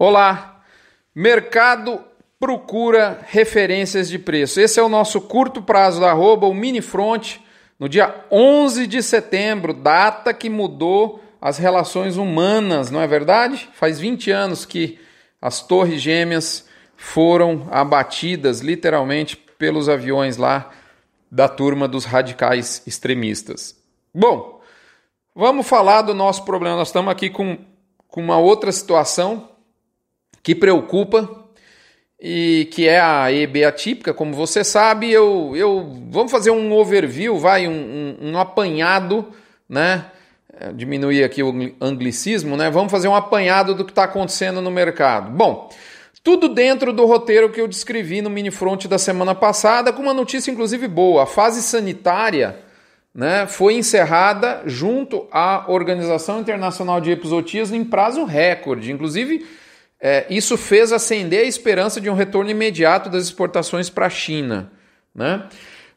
Olá, mercado procura referências de preço. Esse é o nosso curto prazo da arroba, o mini front, no dia 11 de setembro, data que mudou as relações humanas, não é verdade? Faz 20 anos que as torres gêmeas foram abatidas literalmente pelos aviões lá da turma dos radicais extremistas. Bom, vamos falar do nosso problema. Nós estamos aqui com, com uma outra situação que preocupa e que é a EB atípica, como você sabe, eu, eu vamos fazer um overview, vai um, um, um apanhado, né? É, diminuir aqui o anglicismo, né? Vamos fazer um apanhado do que está acontecendo no mercado. Bom, tudo dentro do roteiro que eu descrevi no mini front da semana passada, com uma notícia inclusive boa. A fase sanitária né, foi encerrada junto à Organização Internacional de Episotias em prazo recorde. Inclusive, é, isso fez acender a esperança de um retorno imediato das exportações para a China. Né?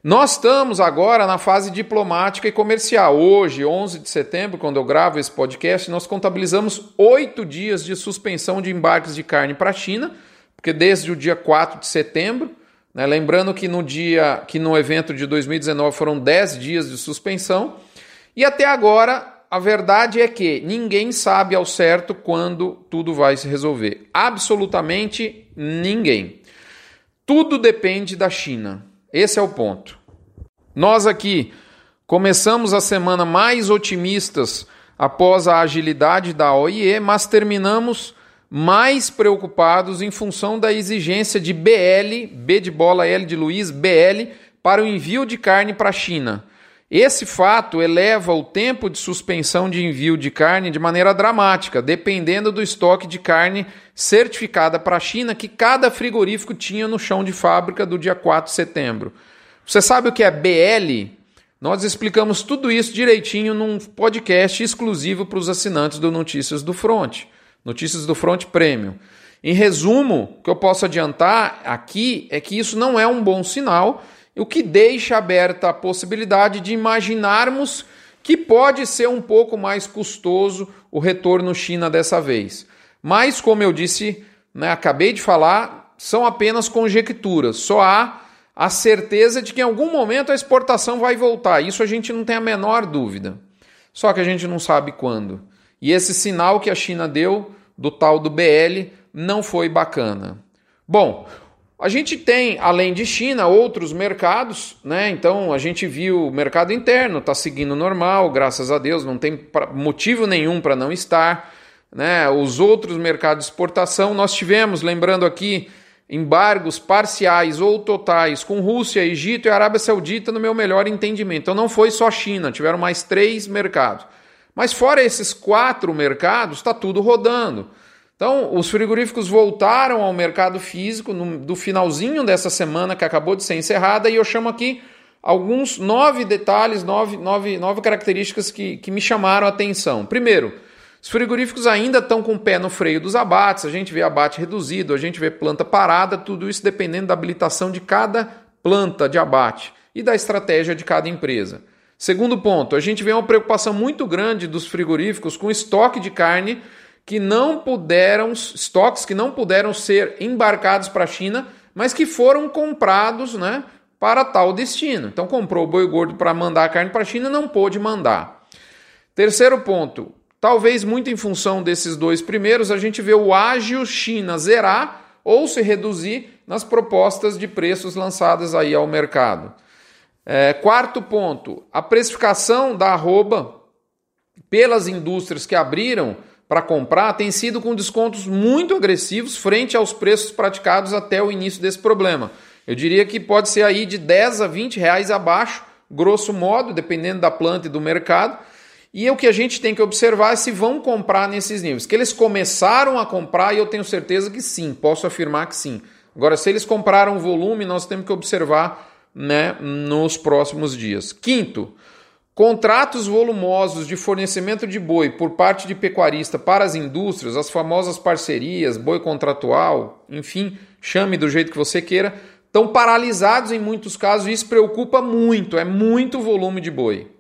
Nós estamos agora na fase diplomática e comercial. Hoje, 11 de setembro, quando eu gravo esse podcast, nós contabilizamos oito dias de suspensão de embarques de carne para a China, porque desde o dia 4 de setembro, né, lembrando que no dia que no evento de 2019 foram 10 dias de suspensão, e até agora a verdade é que ninguém sabe ao certo quando tudo vai se resolver. Absolutamente ninguém. Tudo depende da China. Esse é o ponto. Nós aqui começamos a semana mais otimistas após a agilidade da OIE, mas terminamos mais preocupados em função da exigência de BL, B de bola, L de Luiz, BL, para o envio de carne para a China. Esse fato eleva o tempo de suspensão de envio de carne de maneira dramática, dependendo do estoque de carne certificada para a China que cada frigorífico tinha no chão de fábrica do dia 4 de setembro. Você sabe o que é BL? Nós explicamos tudo isso direitinho num podcast exclusivo para os assinantes do Notícias do Front, Notícias do Front Premium. Em resumo, o que eu posso adiantar aqui é que isso não é um bom sinal o que deixa aberta a possibilidade de imaginarmos que pode ser um pouco mais custoso o retorno China dessa vez. Mas, como eu disse, né, acabei de falar, são apenas conjecturas. Só há a certeza de que em algum momento a exportação vai voltar. Isso a gente não tem a menor dúvida. Só que a gente não sabe quando. E esse sinal que a China deu do tal do BL não foi bacana. Bom, a gente tem, além de China, outros mercados, né? Então a gente viu o mercado interno está seguindo normal, graças a Deus, não tem motivo nenhum para não estar. Né? Os outros mercados de exportação, nós tivemos, lembrando aqui, embargos parciais ou totais com Rússia, Egito e Arábia Saudita, no meu melhor entendimento. Então não foi só China, tiveram mais três mercados. Mas fora esses quatro mercados, está tudo rodando. Então, os frigoríficos voltaram ao mercado físico no, do finalzinho dessa semana que acabou de ser encerrada, e eu chamo aqui alguns nove detalhes, nove, nove, nove características que, que me chamaram a atenção. Primeiro, os frigoríficos ainda estão com o pé no freio dos abates, a gente vê abate reduzido, a gente vê planta parada, tudo isso dependendo da habilitação de cada planta de abate e da estratégia de cada empresa. Segundo ponto, a gente vê uma preocupação muito grande dos frigoríficos com estoque de carne que não puderam, estoques que não puderam ser embarcados para a China, mas que foram comprados né, para tal destino. Então comprou o boi gordo para mandar a carne para a China não pôde mandar. Terceiro ponto, talvez muito em função desses dois primeiros, a gente vê o ágil China zerar ou se reduzir nas propostas de preços lançadas aí ao mercado. É, quarto ponto, a precificação da arroba pelas indústrias que abriram para comprar tem sido com descontos muito agressivos frente aos preços praticados até o início desse problema. Eu diria que pode ser aí de 10 a 20 reais abaixo, grosso modo, dependendo da planta e do mercado. E o que a gente tem que observar é se vão comprar nesses níveis. Que eles começaram a comprar e eu tenho certeza que sim, posso afirmar que sim. Agora, se eles compraram volume, nós temos que observar né, nos próximos dias. Quinto, Contratos volumosos de fornecimento de boi por parte de pecuarista para as indústrias, as famosas parcerias, boi contratual, enfim, chame do jeito que você queira, estão paralisados em muitos casos e isso preocupa muito, é muito volume de boi.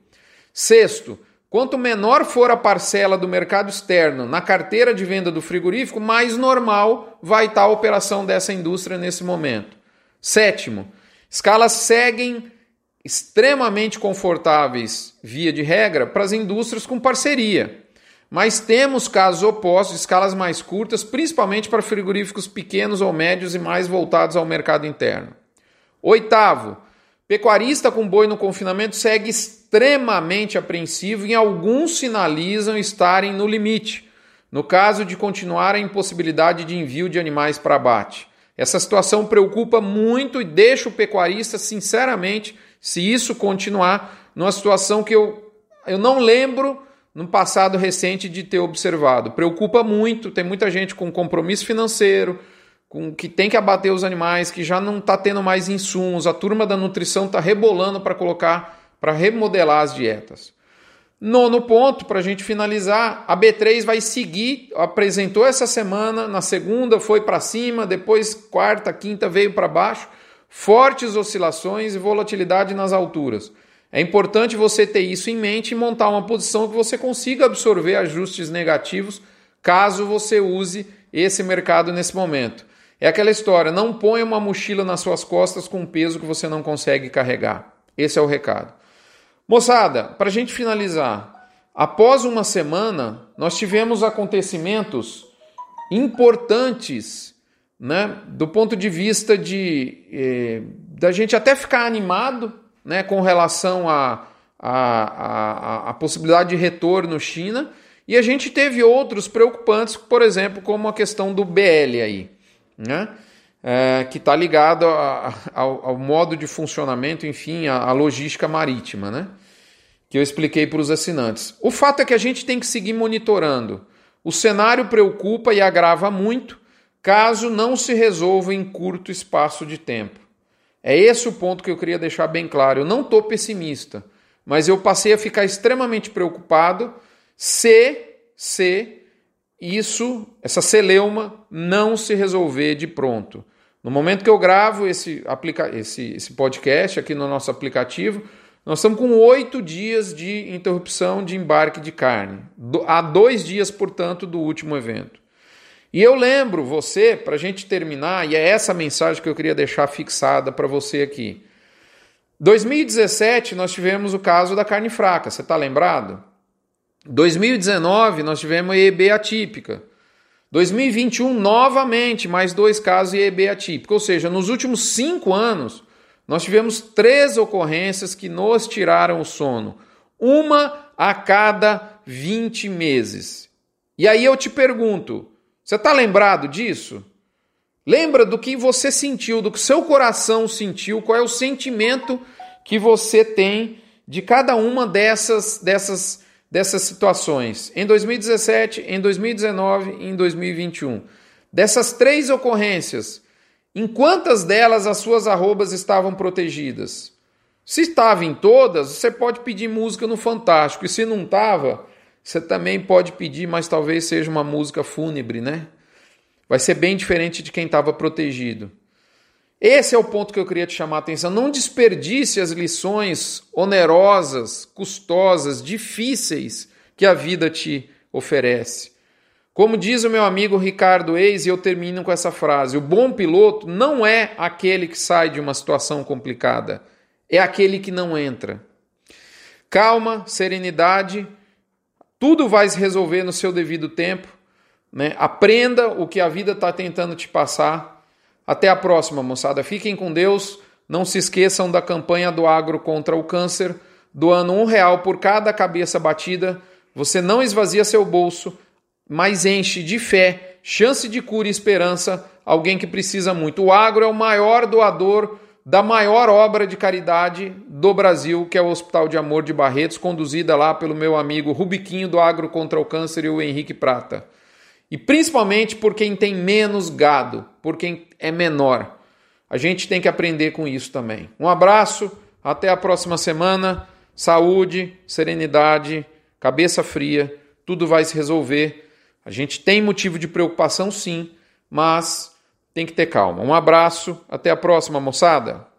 Sexto, Quanto menor for a parcela do mercado externo na carteira de venda do frigorífico, mais normal vai estar a operação dessa indústria nesse momento. Sétimo, escalas seguem extremamente confortáveis, via de regra, para as indústrias com parceria. Mas temos casos opostos, escalas mais curtas, principalmente para frigoríficos pequenos ou médios e mais voltados ao mercado interno. Oitavo, pecuarista com boi no confinamento segue extremamente apreensivo e alguns sinalizam estarem no limite, no caso de continuar a impossibilidade de envio de animais para abate. Essa situação preocupa muito e deixa o pecuarista, sinceramente, se isso continuar, numa situação que eu, eu não lembro no passado recente de ter observado. Preocupa muito, tem muita gente com compromisso financeiro, com que tem que abater os animais, que já não está tendo mais insumos, a turma da nutrição está rebolando para colocar, para remodelar as dietas. Nono ponto, para a gente finalizar, a B3 vai seguir, apresentou essa semana, na segunda foi para cima, depois quarta, quinta veio para baixo, fortes oscilações e volatilidade nas alturas. É importante você ter isso em mente e montar uma posição que você consiga absorver ajustes negativos caso você use esse mercado nesse momento. É aquela história, não ponha uma mochila nas suas costas com um peso que você não consegue carregar. Esse é o recado. Moçada, para a gente finalizar, após uma semana, nós tivemos acontecimentos importantes, né, do ponto de vista de eh, da gente até ficar animado né, com relação à a, a, a, a, possibilidade de retorno China. E a gente teve outros preocupantes, por exemplo, como a questão do BL aí, né? É, que está ligado a, ao, ao, modo de funcionamento, enfim, a, logística marítima, né? Que eu expliquei para os assinantes. O fato é que a gente tem que seguir monitorando. O cenário preocupa e agrava muito caso não se resolva em curto espaço de tempo. É esse o ponto que eu queria deixar bem claro. Eu não estou pessimista, mas eu passei a ficar extremamente preocupado se, se isso, essa celeuma, não se resolver de pronto. No momento que eu gravo esse, aplica esse, esse podcast aqui no nosso aplicativo, nós estamos com oito dias de interrupção de embarque de carne. Há dois dias, portanto, do último evento. E eu lembro você, para a gente terminar, e é essa mensagem que eu queria deixar fixada para você aqui. 2017 nós tivemos o caso da carne fraca, você está lembrado? 2019 nós tivemos EB atípica. 2021 novamente mais dois casos EB atípica, ou seja, nos últimos cinco anos nós tivemos três ocorrências que nos tiraram o sono, uma a cada 20 meses. E aí eu te pergunto, você está lembrado disso? Lembra do que você sentiu, do que seu coração sentiu, qual é o sentimento que você tem de cada uma dessas, dessas, dessas situações em 2017, em 2019 e em 2021. Dessas três ocorrências, em quantas delas as suas arrobas estavam protegidas? Se estava em todas, você pode pedir música no Fantástico, e se não estava, você também pode pedir, mas talvez seja uma música fúnebre, né? Vai ser bem diferente de quem estava protegido. Esse é o ponto que eu queria te chamar a atenção. Não desperdice as lições onerosas, custosas, difíceis que a vida te oferece. Como diz o meu amigo Ricardo Eis, e eu termino com essa frase: o bom piloto não é aquele que sai de uma situação complicada, é aquele que não entra. Calma, serenidade tudo vai se resolver no seu devido tempo. Né? Aprenda o que a vida está tentando te passar. Até a próxima, moçada. Fiquem com Deus. Não se esqueçam da campanha do agro contra o câncer, doando um real por cada cabeça batida. Você não esvazia seu bolso, mas enche de fé, chance de cura e esperança alguém que precisa muito. O agro é o maior doador da maior obra de caridade do Brasil, que é o Hospital de Amor de Barretos, conduzida lá pelo meu amigo Rubiquinho do Agro contra o Câncer e o Henrique Prata. E principalmente por quem tem menos gado, por quem é menor. A gente tem que aprender com isso também. Um abraço, até a próxima semana. Saúde, serenidade, cabeça fria, tudo vai se resolver. A gente tem motivo de preocupação sim, mas tem que ter calma. Um abraço, até a próxima, moçada.